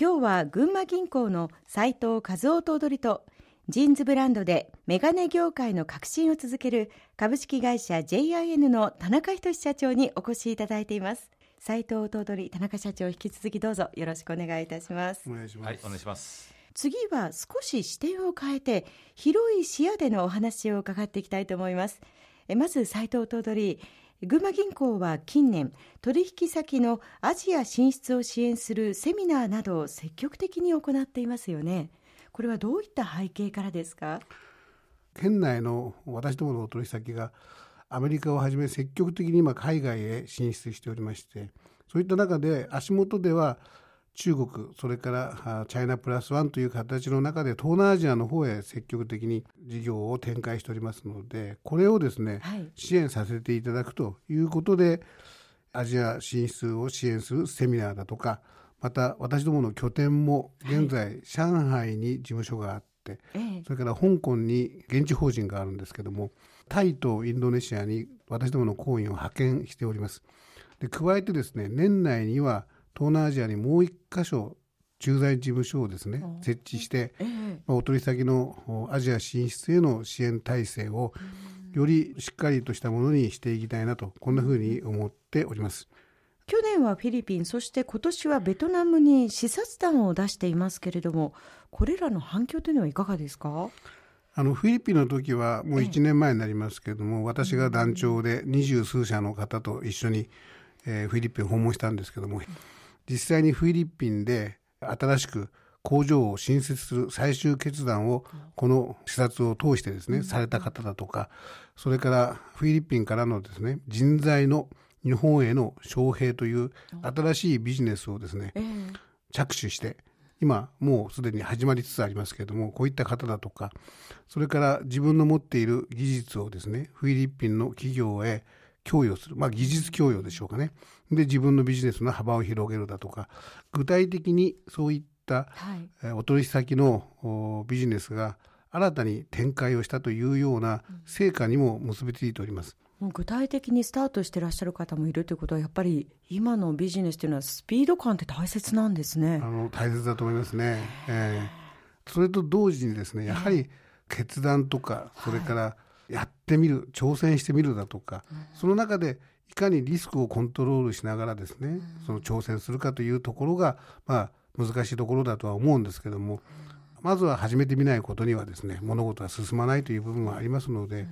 今日は群馬銀行の斉藤和夫頭取とジーンズブランドでメガネ業界の革新を続ける株式会社 JIN の田中仁社長にお越しいただいています。斉藤頭取田中社長引き続きどうぞよろしくお願いいたします。お願いします、はい、お願いします。次は少し視点を変えて広い視野でのお話を伺っていきたいと思います。えまず斉藤頭取群馬銀行は近年取引先のアジア進出を支援するセミナーなどを積極的に行っていますよね。これはどういった背景からですか？県内の私どもの取引先がアメリカをはじめ積極的に今海外へ進出しておりましてそういった中で足元では中国それからチャイナプラスワンという形の中で東南アジアの方へ積極的に事業を展開しておりますのでこれをですね、はい、支援させていただくということでアジア進出を支援するセミナーだとかまた私どもの拠点も現在、上海に事務所があって、それから香港に現地法人があるんですけどもタイとインドネシアに私どもの行員を派遣しております。で加えてですね年内には東南アジアにもう一箇所駐在事務所をですね設置して、まあ、お取り先のアジア進出への支援体制をよりしっかりとしたものにしていきたいなとこんなふうに思っております。去年はフィリピンそして今年はベトナムに視察団を出していますけれどもこれらの反響というのはいかがですか？あのフィリピンの時はもう1年前になりますけれども、私が団長で二十数社の方と一緒に、えー、フィリピンを訪問したんですけども実際にフィリピンで新しく工場を新設する最終決断をこの視察を通してですね、された方だとかそれからフィリピンからのですね人材の日本への招聘という新しいビジネスをですね、着手して今もうすでに始まりつつありますけれどもこういった方だとかそれから自分の持っている技術をですねフィリピンの企業へ供与する、まあ、技術供与でしょうかねで自分のビジネスの幅を広げるだとか具体的にそういった、はい、お取引先のビジネスが新たに展開をしたというような成果にも結びついております。もう具体的にスタートしてらっしゃる方もいるということはやっぱり今のビジネスというのはスピード感って大切なんですね。あの大切だと思いますね。えー、それと同時にですねやはり決断とかそれからやってみる、挑戦してみるだとか、その中でいかにリスクをコントロールしながらですね、その挑戦するかというところが、まあ、難しいところだとは思うんですけども、まずは始めてみないことにはですね物事は進まないという部分はありますので、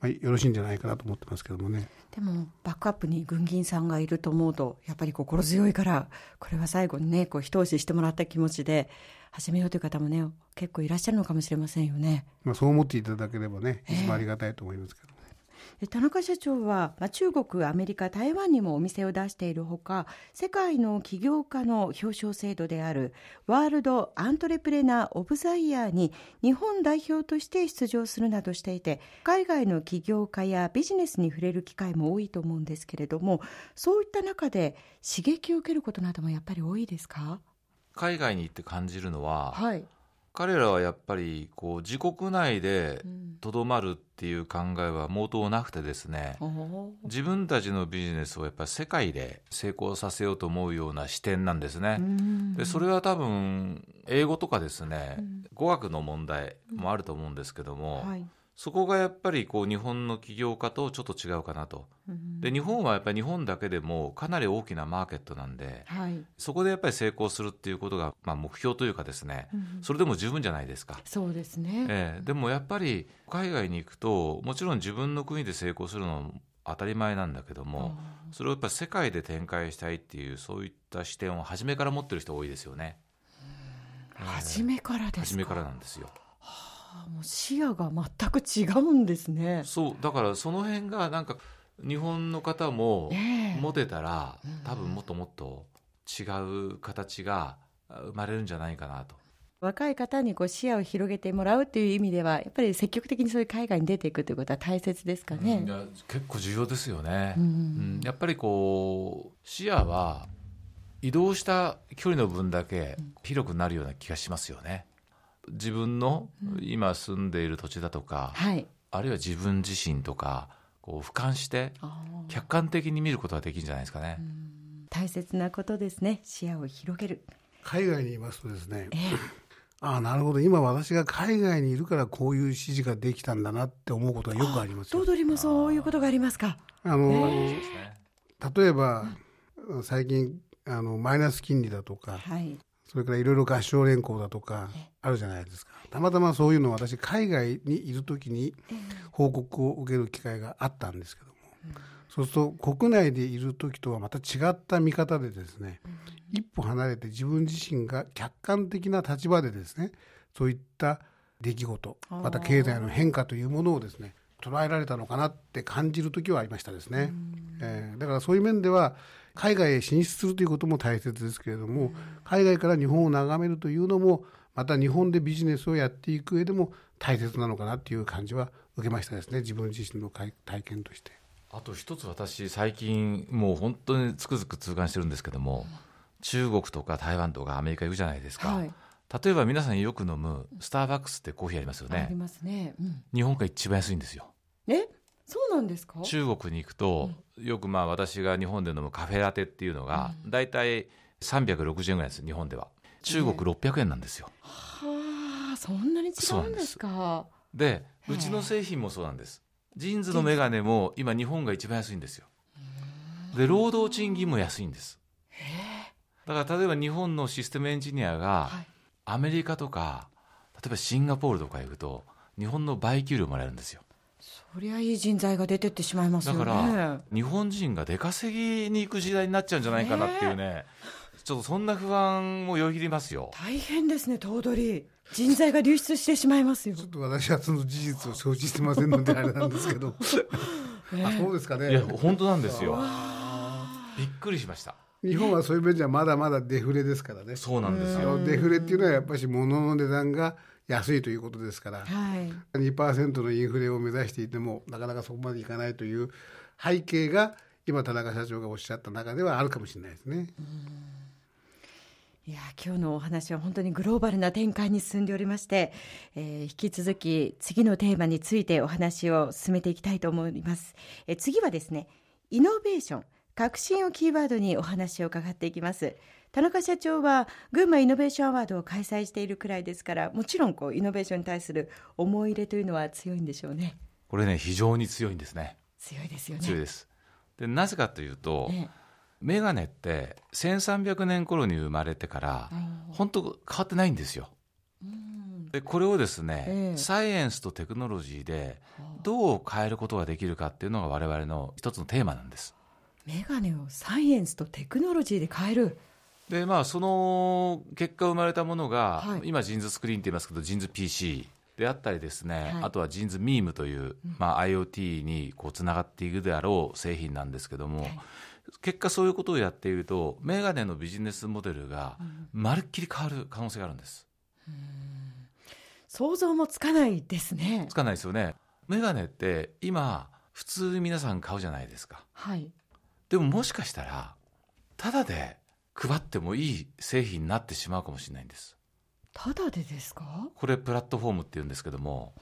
まあ、よろしいんじゃないかなと思ってますけどもね。でもバックアップに軍銀さんがいると思うとやっぱり心強いからこれは最後にねこう一押ししてもらった気持ちで始めようという方もね結構いらっしゃるのかもしれませんよね。まあそう思っていただければねいつもありがたいと思いますけど。田中社長は、まあ、中国、アメリカ、台湾にもお店を出しているほか世界の起業家の表彰制度であるワールド・アントレプレナー・オブ・ザ・イヤーに日本代表として出場するなどしていて海外の起業家やビジネスに触れる機会も多いと思うんですけれどもそういった中で刺激を受けることなどもやっぱり多いですか？海外に行って感じるのは、はい、彼らはやっぱりこう自国内でとどまるっていう考えは毛頭なくてですね、うん、自分たちのビジネスをやっぱり世界で成功させようと思うような視点なんですね。でそれは多分英語とかですね、うん、語学の問題もあると思うんですけども、はい。そこがやっぱりこう日本の起業家とちょっと違うかなと、で日本はやっぱり日本だけでもかなり大きなマーケットなんで、はい、そこでやっぱり成功するっていうことが、まあ、目標というかですね、うん、それでも十分じゃないですか。そうですね、えー、でもやっぱり海外に行くともちろん自分の国で成功するのも当たり前なんだけどもそれをやっぱり世界で展開したいっていうそういった視点を初めから持ってる人多いですよね。初めからですか？初めからなんですよ。もう視野が全く違うんですね。そう。だからその辺がなんか日本の方も持てたら、えー、多分もっともっと違う形が生まれるんじゃないかなと。若い方にこう視野を広げてもらうという意味ではやっぱり積極的にそういう海外に出ていくということは大切ですかね。いや結構重要ですよね、うん、うん、やっぱりこう視野は移動した距離の分だけ広くなるような気がしますよね。自分の今住んでいる土地だとか、はい、あるいは自分自身とかこう俯瞰して客観的に見ることができるんじゃないですかね。大切なことですね。視野を広げる。海外にいますとですね、えー、ああなるほど。今私が海外にいるからこういう指示ができたんだなって思うことがよくあります頭取もそういうことがありますか？あの、えー、例えば、最近あのマイナス金利だとか、はい、それからいろいろ合唱連行だとかあるじゃないですか。たまたまそういうのを私海外にいる時に報告を受ける機会があったんですけども、そうすると国内でいる時とはまた違った見方でですね、一歩離れて自分自身が客観的な立場でですねそういった出来事また経済の変化というものをですね捉えられたのかなって感じる時はありましたですね、えー、だからそういう面では海外へ進出するということも大切ですけれども海外から日本を眺めるというのもまた日本でビジネスをやっていく上でも大切なのかなっていう感じは受けましたですね。自分自身の体験として。あと一つ私最近もう本当につくづく痛感してるんですけども、中国とか台湾とかアメリカ行くじゃないですか、はい、例えば皆さんよく飲むスターバックスってコーヒーありますよね。ありますね、うん、日本が一番安いんですよ。え？なんですか？中国に行くと、うん、よくまあ私が日本で飲むカフェラテっていうのが、うん、大体360円ぐらいです日本では。中国600円なんですよ、はあそんなに違うんですか？でうちの製品もそうなんです。ジーンズのメガネも今日本が一番安いんですよ。で労働賃金も安いんです。だから例えば日本のシステムエンジニアがアメリカとか例えばシンガポールとか行くと日本の倍給料もらえるんですよそりゃいい人材が出てってしまいますよね。だから日本人が出稼ぎに行く時代になっちゃうんじゃないかなっていうね、ちょっとそんな不安もよぎりますよ。大変ですね頭取。人材が流出してしまいますよ。ちょっと私はその事実を承知してませんのであれなんですけど、あそうですかね。いや本当なんですよ。びっくりしました。日本はそういう面じゃまだまだデフレですからね。そうなんですよ。デフレっていうのはやっぱり物の値段が安いということですから、はい、2%のインフレを目指していてもなかなかそこまでいかないという背景が今田中社長がおっしゃった中ではあるかもしれないですね。いや今日のお話は本当にグローバルな展開に進んでおりまして、えー、引き続き次のテーマについてお話を進めていきたいと思います。えー、次はですねイノベーション革新をキーワードにお話を伺っていきます。田中社長は群馬イノベーションアワードを開催しているくらいですからもちろんこうイノベーションに対する思い入れというのは強いんでしょうね。これね非常に強いんですね。強いですよね。強いです。でなぜかというと、ね、メガネって1300年頃に生まれてから本当変わってないんですよ。でこれをですね、ええ、サイエンスとテクノロジーでどう変えることができるかっていうのが我々の一つのテーマなんですメガネをサイエンスとテクノロジーで変えるでまあその結果生まれたものが、はい、今 JINS SCREEN って言いますけどジーンズ PC であったりですね、はい、あとはジーンズミームという、まあ、IoT にこうつながっていくであろう製品なんですけども、はい、結果そういうことをやっているとメガネのビジネスモデルがまるっきり変わる可能性があるんです。想像もつかないですね。つかないですよね。メガネって今普通皆さん買うじゃないですか。はい。でももしかしたらただで配ってもいい製品になってしまうかもしれないんです。ただでですか？これプラットフォームっていうんですけども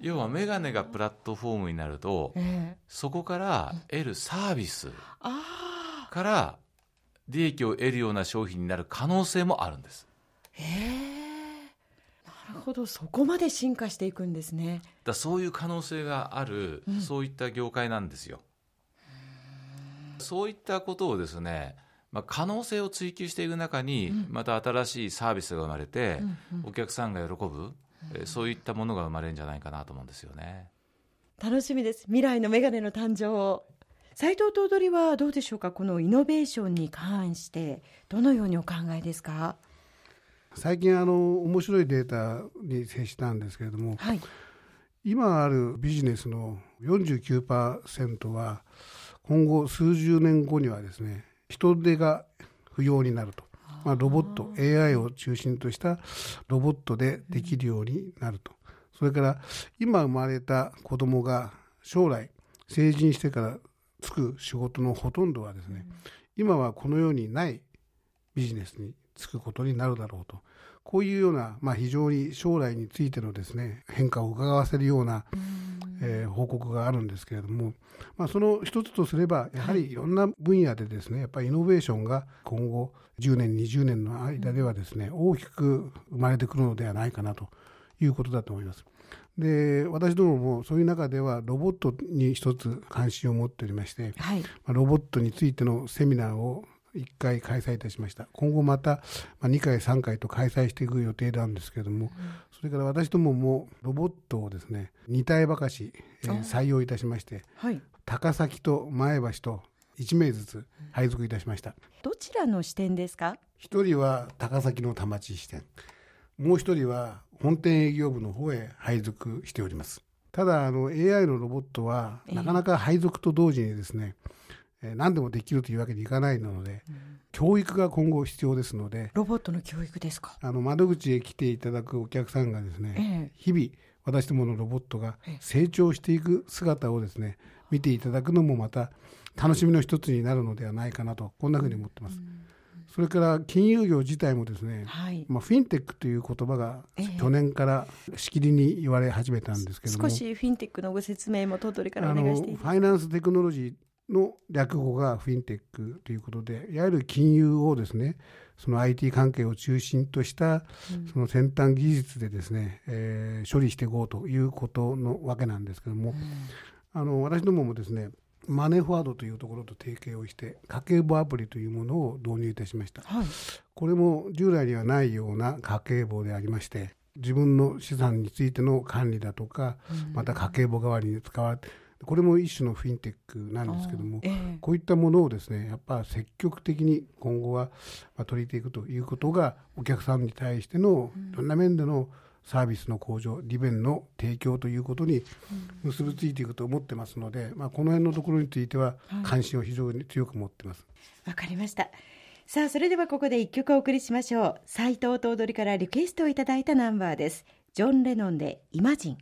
要は眼鏡がプラットフォームになると、えー、そこから得るサービスから利益を得るような商品になる可能性もあるんです。へえ。なるほど。そこまで進化していくんですね。だそういう可能性がある、うん、そういった業界なんですよそういったことをですねまあ、可能性を追求していく中に、また新しいサービスが生まれて、お客さんが喜ぶ、えそういったものが生まれるんじゃないかなと思うんですよね。楽しみです。未来のメガネの誕生を。斉藤頭取はどうでしょうか？このイノベーションに関してどのようにお考えですか？最近あの面白いデータに接したんですけれども、はい、今あるビジネスの49%は今後数十年後にはですね人手が不要になると、まあ、ロボット AI を中心としたロボットでできるようになると。それから今生まれた子供が将来成人してからつく仕事のほとんどはですね今はこの世にないビジネスに就くことになるだろうと。こういうような、まあ、非常に将来についてのですね変化を伺わせるような、えー、報告があるんですけれども、まあ、その一つとすればやはりいろんな分野でですねやっぱりイノベーションが今後10年20年の間ではですね大きく生まれてくるのではないかなということだと思います。で私どももそういう中ではロボットに一つ関心を持っておりまして、はい、ロボットについてのセミナーを1回開催いたしました。今後また2回3回と開催していく予定なんですけれども、うん、それから私どももロボットをですね2体ばかし、えー、採用いたしまして、はい、高崎と前橋と1名ずつ配属いたしました、どちらの視点ですか？1人は高崎の田町支店。もう1人は本店営業部の方へ配属しております。ただあの AI のロボットはなかなか配属と同時にですね、えー、何でもできるというわけにいかないので、うん、教育が今後必要ですのでロボットの教育ですか？あの窓口へ来ていただくお客さんがですね、えー、日々私どものロボットが成長していく姿をですね見ていただくのもまた楽しみの一つになるのではないかなとこんなふうに思ってます。うんそれから金融業自体もですね、はい、まあ、フィンテックという言葉が去年からしきりに言われ始めたんですけども、少しフィンテックのご説明もトトリからお願いしていファイナンステクノロジーの略語がフィンテックということでいわゆる金融をですねその IT 関係を中心としたその先端技術でですね、えー、処理していこうということのわけなんですけども、うん、あの私どももですねマネーフォワードというところと提携をして家計簿アプリというものを導入いたしました、はい、これも従来にはないような家計簿でありまして自分の資産についての管理だとか、また家計簿代わりに使われてこれも一種のフィンテックなんですけども、えー、こういったものをですねやっぱ積極的に今後は取り入れていくということがお客さんに対してのいろんな面での、うんサービスの向上利便の提供ということに結びついていくと思ってますので、まあ、この辺のところについては関心を非常に強く持ってます。わ、はい、かりました。さあそれではここで一曲お送りしましょう。斉藤頭取からリクエストをいただいたナンバーです。ジョン・レノンでイマジン